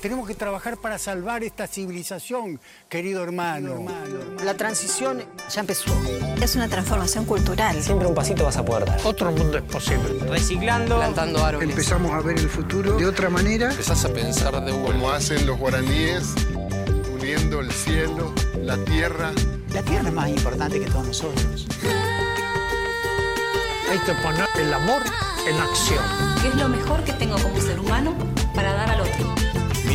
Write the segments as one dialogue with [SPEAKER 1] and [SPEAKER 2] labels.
[SPEAKER 1] Tenemos que trabajar para salvar esta civilización, querido hermano.
[SPEAKER 2] La transición ya empezó.
[SPEAKER 3] Es una transformación cultural.
[SPEAKER 4] Siempre un pasito vas a poder dar.
[SPEAKER 5] Otro mundo es posible.
[SPEAKER 6] Reciclando, plantando árboles.
[SPEAKER 7] Empezamos a ver el futuro de otra manera.
[SPEAKER 8] Empezás a pensar de
[SPEAKER 9] Como hacen los guaraníes, uniendo el cielo, la tierra.
[SPEAKER 2] La tierra es más importante que todos nosotros.
[SPEAKER 5] Hay que poner el amor en acción.
[SPEAKER 10] ¿Qué es lo mejor que tengo como ser humano para dar al otro?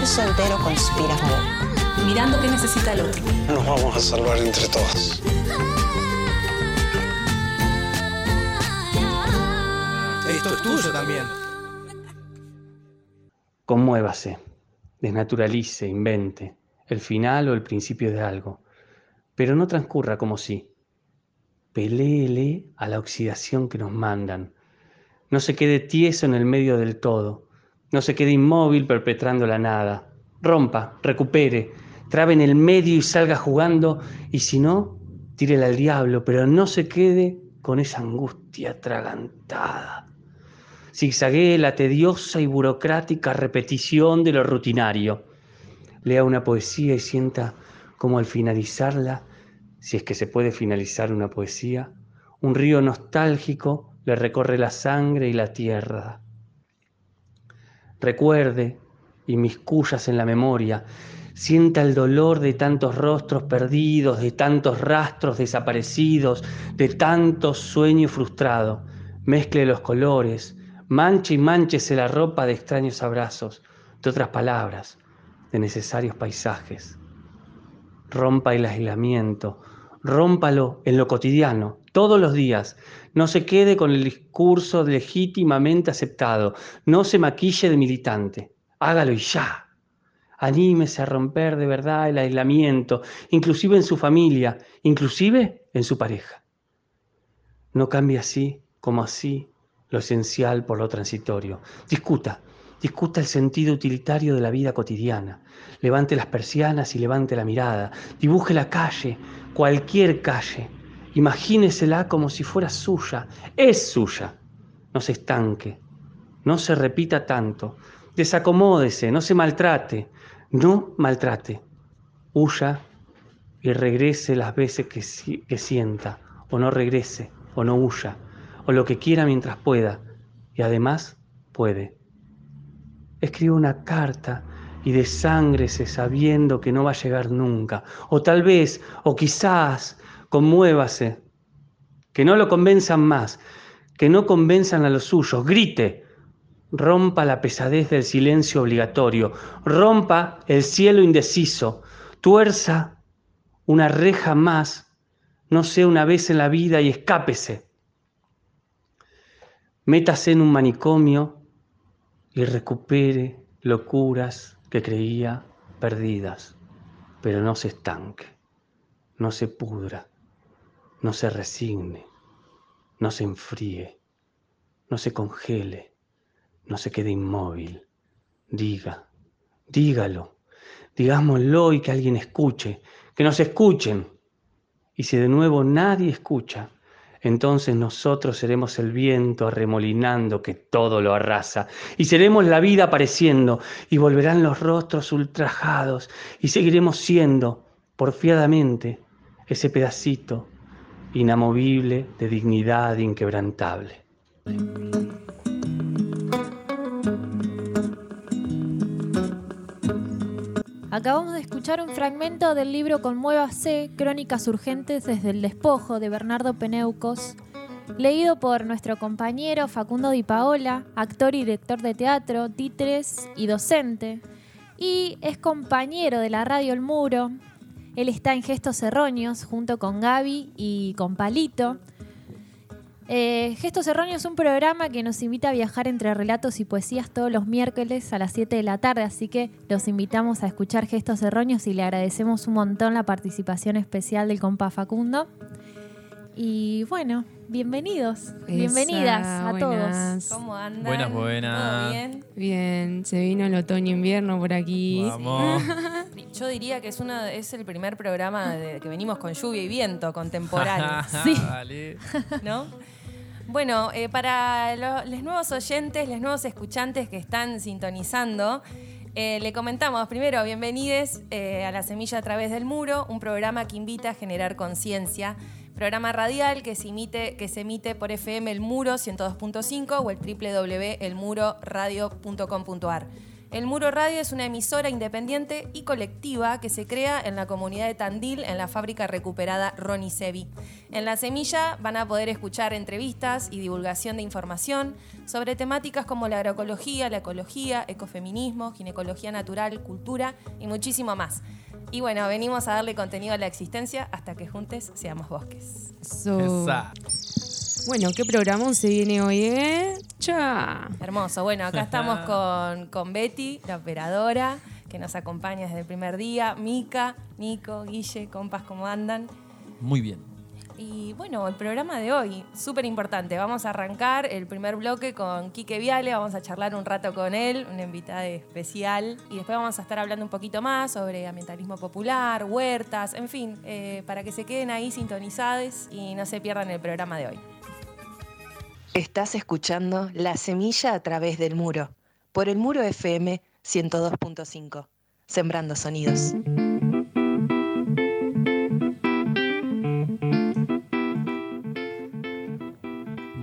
[SPEAKER 3] el universo entero conspira a favor.
[SPEAKER 10] Mirando qué necesita el otro.
[SPEAKER 7] Nos vamos a salvar entre todos.
[SPEAKER 11] Esto es tuyo también.
[SPEAKER 4] Conmuévase, desnaturalice, invente el final o el principio de algo, pero no transcurra como si. Peléele a la oxidación que nos mandan. No se quede tieso en el medio del todo. No se quede inmóvil perpetrando la nada. Rompa, recupere, trabe en el medio y salga jugando. Y si no, tírela al diablo, pero no se quede con esa angustia atragantada. Zigzaguee la tediosa y burocrática repetición de lo rutinario. Lea una poesía y sienta como al finalizarla, si es que se puede finalizar una poesía, un río nostálgico le recorre la sangre y la tierra. Recuerde, y mis cuyas en la memoria, sienta el dolor de tantos rostros perdidos, de tantos rastros desaparecidos, de tanto sueño frustrado. Mezcle los colores, manche y manchese la ropa de extraños abrazos, de otras palabras, de necesarios paisajes. Rompa el aislamiento, rómpalo en lo cotidiano, todos los días. No se quede con el discurso legítimamente aceptado. No se maquille de militante. Hágalo y ya. Anímese a romper de verdad el aislamiento, inclusive en su familia, inclusive en su pareja. No cambie así como así lo esencial por lo transitorio. Discuta, discuta el sentido utilitario de la vida cotidiana. Levante las persianas y levante la mirada. Dibuje la calle, cualquier calle Imagínesela como si fuera suya, es suya. No se estanque, no se repita tanto, desacomódese, no se maltrate, no maltrate. Huya y regrese las veces que, que sienta, o no regrese, o no huya, o lo que quiera mientras pueda, y además puede. Escriba una carta y desánghrese sabiendo que no va a llegar nunca, o tal vez, o quizás, conmuévase, que no lo convenzan más, que no convenzan a los suyos, grite, rompa la pesadez del silencio obligatorio, rompa el cielo indeciso, tuerza una reja más, no sea una vez en la vida y escápese. Métase en un manicomio y recupere locuras que creía perdidas, pero no se estanque, no se pudra no se resigne, no se enfríe, no se congele, no se quede inmóvil. Diga, dígalo, digámoslo y que alguien escuche, que nos escuchen. Y si de nuevo nadie escucha, entonces nosotros seremos el viento arremolinando que todo lo arrasa, y seremos la vida apareciendo, y volverán los rostros ultrajados, y seguiremos siendo, porfiadamente, ese pedacito inamovible de dignidad inquebrantable.
[SPEAKER 12] Acabamos de escuchar un fragmento del libro C, Crónicas Urgentes desde el Despojo de Bernardo Peneucos, leído por nuestro compañero Facundo Di Paola, actor y director de teatro, títeres y docente. Y es compañero de la radio El Muro. Él está en Gestos Erróneos junto con Gaby y con Palito. Eh, Gestos Erróneos es un programa que nos invita a viajar entre relatos y poesías todos los miércoles a las 7 de la tarde, así que los invitamos a escuchar Gestos Erróneos y le agradecemos un montón la participación especial del compa Facundo. Y bueno, bienvenidos,
[SPEAKER 8] Esa,
[SPEAKER 12] bienvenidas a
[SPEAKER 8] buenas.
[SPEAKER 12] todos.
[SPEAKER 10] ¿Cómo andan?
[SPEAKER 8] Buenas, buenas.
[SPEAKER 10] ¿Todo bien?
[SPEAKER 8] Bien, se vino el otoño-invierno por aquí.
[SPEAKER 6] Vamos. Yo diría que es, una, es el primer programa de, que venimos con lluvia y viento contemporáneo.
[SPEAKER 12] Sí.
[SPEAKER 8] Vale.
[SPEAKER 6] ¿No? Bueno, eh, para lo- los nuevos oyentes, los nuevos escuchantes que están sintonizando, eh, le comentamos primero, bienvenidos eh, a La Semilla a través del Muro, un programa que invita a generar conciencia. Programa radial que se, emite, que se emite por FM El Muro 102.5 o el www.elmuroradio.com.ar. El Muro Radio es una emisora independiente y colectiva que se crea en la comunidad de Tandil, en la fábrica recuperada Ronnie Sevi. En La Semilla van a poder escuchar entrevistas y divulgación de información sobre temáticas como la agroecología, la ecología, ecofeminismo, ginecología natural, cultura y muchísimo más. Y bueno, venimos a darle contenido a la existencia hasta que juntos seamos bosques.
[SPEAKER 8] So-. Bueno, ¿qué programón se viene hoy, eh? Cha.
[SPEAKER 6] Hermoso. Bueno, acá estamos con, con Betty, la operadora, que nos acompaña desde el primer día. Mica, Nico, Guille, compas, ¿cómo andan?
[SPEAKER 13] Muy bien.
[SPEAKER 6] Y bueno, el programa de hoy, súper importante. Vamos a arrancar el primer bloque con Quique Viale, vamos a charlar un rato con él, una invitada especial. Y después vamos a estar hablando un poquito más sobre ambientalismo popular, huertas, en fin, eh, para que se queden ahí sintonizados y no se pierdan el programa de hoy.
[SPEAKER 14] Estás escuchando La Semilla a través del muro, por el muro FM 102.5, Sembrando Sonidos.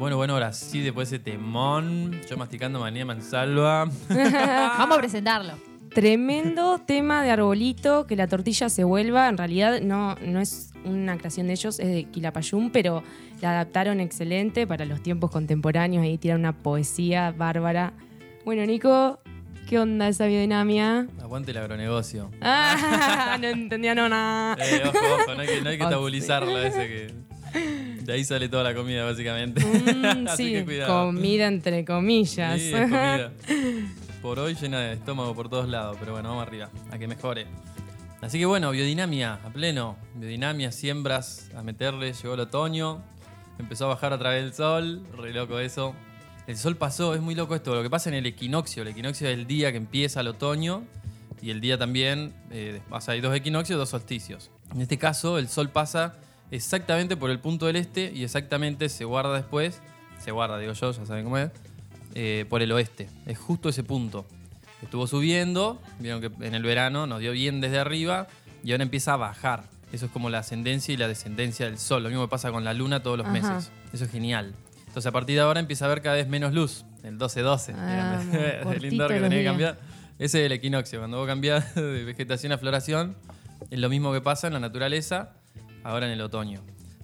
[SPEAKER 13] Bueno, bueno, ahora sí, después de ese temón, yo masticando manía mansalva.
[SPEAKER 12] Vamos a presentarlo.
[SPEAKER 8] Tremendo tema de arbolito, que la tortilla se vuelva. En realidad no, no es una creación de ellos, es de Quilapayún, pero la adaptaron excelente para los tiempos contemporáneos. Ahí tiran una poesía bárbara. Bueno, Nico, ¿qué onda esa biodinamia?
[SPEAKER 13] Aguante el agronegocio.
[SPEAKER 8] Ah, no entendía no nada.
[SPEAKER 13] Eh, ojo, ojo, no hay que, no hay que tabulizarlo ese que. De ahí sale toda la comida, básicamente.
[SPEAKER 8] Mm,
[SPEAKER 13] Así
[SPEAKER 8] sí,
[SPEAKER 13] que cuidado.
[SPEAKER 8] comida entre comillas.
[SPEAKER 13] Sí, es comida. Por hoy llena de estómago por todos lados, pero bueno, vamos arriba, a que mejore. Así que bueno, biodinamia a pleno. Biodinamia, siembras, a meterle, llegó el otoño, empezó a bajar a través del sol, re loco eso. El sol pasó, es muy loco esto, lo que pasa en el equinoccio. El equinoccio es el día que empieza el otoño y el día también, eh, o sea, hay dos equinoccios, dos solsticios. En este caso, el sol pasa exactamente por el punto del este y exactamente se guarda después, se guarda, digo yo, ya saben cómo es, eh, por el oeste. Es justo ese punto. Estuvo subiendo, vieron que en el verano nos dio bien desde arriba y ahora empieza a bajar. Eso es como la ascendencia y la descendencia del sol. Lo mismo que pasa con la luna todos los
[SPEAKER 8] Ajá.
[SPEAKER 13] meses. Eso es genial. Entonces a partir de ahora empieza a haber cada vez menos luz. El 12-12.
[SPEAKER 8] Ah,
[SPEAKER 13] el lindor que tenés que cambiar. Ese es el equinoccio. Cuando vos cambiás de vegetación a floración, es lo mismo que pasa en la naturaleza ahora en el otoño.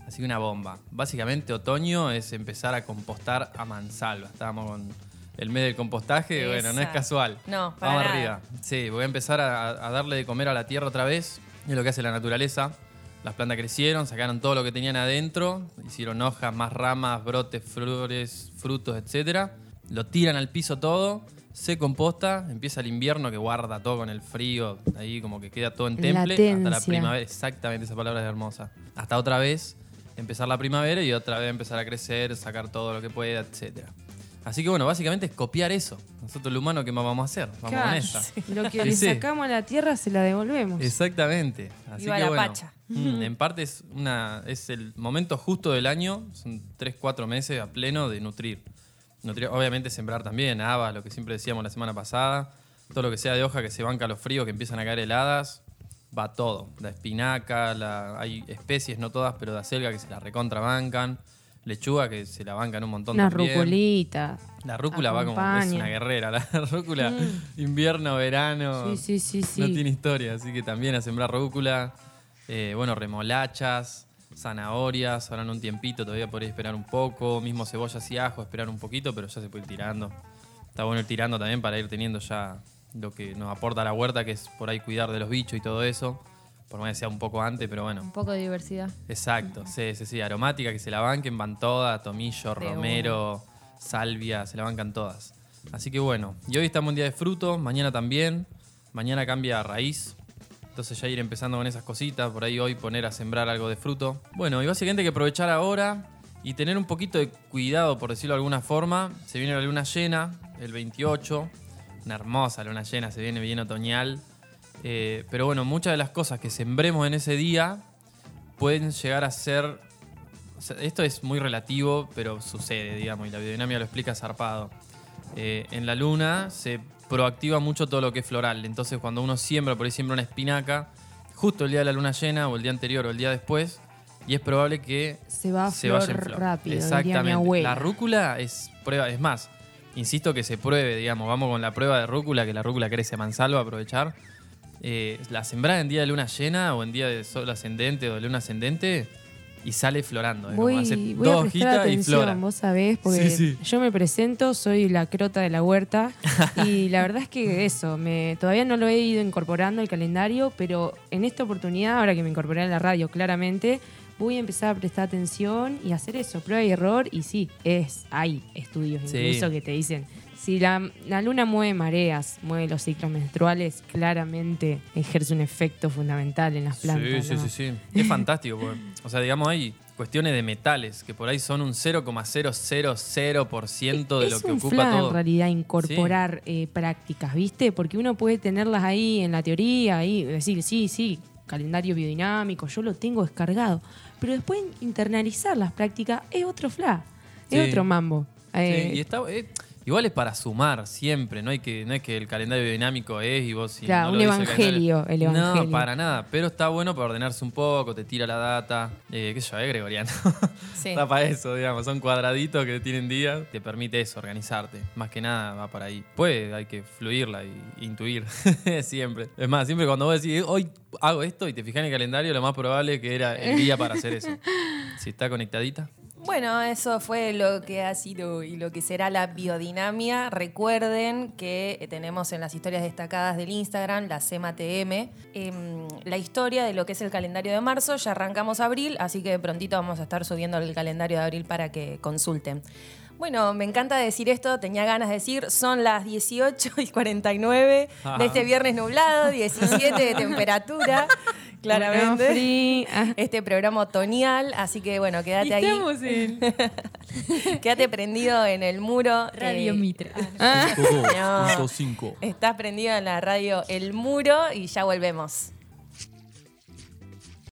[SPEAKER 13] Así que una bomba. Básicamente otoño es empezar a compostar a mansalva. Estábamos con el mes del compostaje, bueno, no es casual.
[SPEAKER 6] No, para
[SPEAKER 13] Vamos
[SPEAKER 6] nada.
[SPEAKER 13] arriba. Sí, voy a empezar a, a darle de comer a la tierra otra vez. Es lo que hace la naturaleza. Las plantas crecieron, sacaron todo lo que tenían adentro, hicieron hojas, más ramas, brotes, flores, frutos, etc. Lo tiran al piso todo, se composta, empieza el invierno que guarda todo con el frío, ahí como que queda todo en temple, hasta la primavera. Exactamente, esa palabra es hermosa. Hasta otra vez empezar la primavera y otra vez empezar a crecer, sacar todo lo que pueda, etc. Así que bueno, básicamente es copiar eso. Nosotros, el humano, ¿qué más vamos a hacer? Vamos con
[SPEAKER 8] Claro,
[SPEAKER 13] esa.
[SPEAKER 8] Lo que
[SPEAKER 13] Y
[SPEAKER 8] le
[SPEAKER 13] sí.
[SPEAKER 8] sacamos a la tierra se la devolvemos.
[SPEAKER 13] Exactamente. Así que
[SPEAKER 6] la
[SPEAKER 13] bueno,
[SPEAKER 6] pacha.
[SPEAKER 13] mm, en parte es, una, es el momento justo del año, son 3, 4 meses a pleno de nutrir. Obviamente sembrar también, habas, lo que siempre decíamos la semana pasada, todo lo que sea de hoja que se banca a los fríos, que empiezan a caer heladas, va todo. La espinaca, la, hay especies, no todas, pero de acelga que se la recontrabancan, lechuga que se la bancan un montón
[SPEAKER 8] Una
[SPEAKER 13] también.
[SPEAKER 8] ruculita.
[SPEAKER 13] La rúcula va como es una guerrera, la rúcula
[SPEAKER 8] Mm.
[SPEAKER 13] invierno, verano.
[SPEAKER 8] Sí, sí, sí, sí.
[SPEAKER 13] No tiene historia, así que también a sembrar rúcula. Eh, bueno, remolachas. Zanahorias, ahora en un tiempito todavía podría esperar un poco, mismo cebollas y ajo, esperar un poquito, pero ya se puede ir tirando. Está bueno ir tirando también para ir teniendo ya lo que nos aporta la huerta, que es por ahí cuidar de los bichos y todo eso. Por más que sea un poco antes, pero bueno.
[SPEAKER 12] Un poco de diversidad.
[SPEAKER 13] Exacto, sí, sí, sí. Aromática, que se la banquen, van todas, tomillo,
[SPEAKER 12] De
[SPEAKER 13] romero, salvia, se la bancan todas. Así que bueno, y hoy estamos en día de fruto, mañana también. Mañana cambia a raíz. Entonces ya ir empezando con esas cositas, por ahí hoy poner a sembrar algo de fruto. Bueno, y básicamente hay que aprovechar ahora y tener un poquito de cuidado, por decirlo de alguna forma. Se viene la luna llena, el 28. Una hermosa luna llena, se viene bien otoñal. Eh, pero bueno, muchas de las cosas que sembremos en ese día pueden llegar a ser. esto es muy relativo, pero sucede, digamos, y la biodinámica lo explica zarpado. Eh, en la luna se proactiva mucho todo lo que es floral. Entonces, cuando uno siembra, por ahí siembra una espinaca, justo el día de la luna llena, o el día anterior, o el día después, y es probable que
[SPEAKER 8] Se va a
[SPEAKER 13] se
[SPEAKER 8] flor
[SPEAKER 13] vaya en flor.
[SPEAKER 8] rápido,
[SPEAKER 13] Exactamente. La rúcula es prueba, es más, insisto que se pruebe, digamos, vamos con la prueba de rúcula, que la rúcula crece a mansalva, aprovechar. Eh, la sembrada en día de luna llena o en día de sol ascendente o de luna ascendente y sale florando.
[SPEAKER 8] Voy,
[SPEAKER 13] hace
[SPEAKER 8] voy a
[SPEAKER 13] dos
[SPEAKER 8] prestar
[SPEAKER 13] hojitas y flora.
[SPEAKER 8] vos sabés, porque
[SPEAKER 13] Sí, sí.
[SPEAKER 8] yo me presento, soy la crota de la huerta y la verdad es que eso, me, todavía no lo he ido incorporando al calendario, pero en esta oportunidad, ahora que me incorporé a la radio claramente, voy a empezar a prestar atención y hacer eso, prueba y error, y sí, es, hay estudios
[SPEAKER 13] Sí.
[SPEAKER 8] incluso que te dicen, si la, la luna mueve mareas, mueve los ciclos menstruales, claramente ejerce un efecto fundamental en las plantas.
[SPEAKER 13] Sí,
[SPEAKER 8] ¿no?
[SPEAKER 13] sí, sí, sí. Es fantástico. porque, o sea, digamos, hay cuestiones de metales que por ahí son un 0,000% de lo que
[SPEAKER 8] un
[SPEAKER 13] ocupa
[SPEAKER 8] flan,
[SPEAKER 13] todo.
[SPEAKER 8] en realidad incorporar eh, prácticas, ¿viste? Porque uno puede tenerlas ahí en la teoría, ahí decir, sí, sí, calendario biodinámico, yo lo tengo descargado. Pero después internalizar las prácticas es otro fla, es
[SPEAKER 13] Sí.
[SPEAKER 8] otro mambo.
[SPEAKER 13] Sí,
[SPEAKER 8] Eh,
[SPEAKER 13] y está, eh, igual es para sumar siempre, no hay que no es que el calendario biodinámico es y vos si
[SPEAKER 8] Claro,
[SPEAKER 13] no
[SPEAKER 8] un
[SPEAKER 13] el
[SPEAKER 8] evangelio, el evangelio.
[SPEAKER 13] No, para nada, pero está bueno para ordenarse un poco, te tira la data, eh, qué sé yo, es gregoriano.
[SPEAKER 6] Sí.
[SPEAKER 13] Está para eso, digamos, son cuadraditos que tienen días, te permite eso, organizarte. Más que nada va para ahí. Pues hay que fluirla y intuir siempre. Es más, siempre cuando vos decís, "Eh, hoy hago esto y te fijas en el calendario, lo más probable que era el día para hacer eso. Si está conectadita.
[SPEAKER 6] Bueno, eso fue lo que ha sido y lo que será la biodinamia. Recuerden que tenemos en las historias destacadas del Instagram, la CEMATM, em, la historia de lo que es el calendario de marzo. Ya arrancamos abril, así que prontito vamos a estar subiendo el calendario de abril para que consulten. Bueno, me encanta decir esto, tenía ganas de decir, son las 18 y 49 de este viernes nublado, 17 de temperatura, claramente.
[SPEAKER 8] Free. Ah.
[SPEAKER 6] Este programa otoñal, así que bueno, quédate ahí.
[SPEAKER 8] Estamos en
[SPEAKER 6] Quédate prendido en el muro.
[SPEAKER 8] Radio
[SPEAKER 6] eh,
[SPEAKER 8] Mitra.
[SPEAKER 6] no.
[SPEAKER 13] 2.5.
[SPEAKER 6] Estás prendido en la radio El Muro y ya volvemos.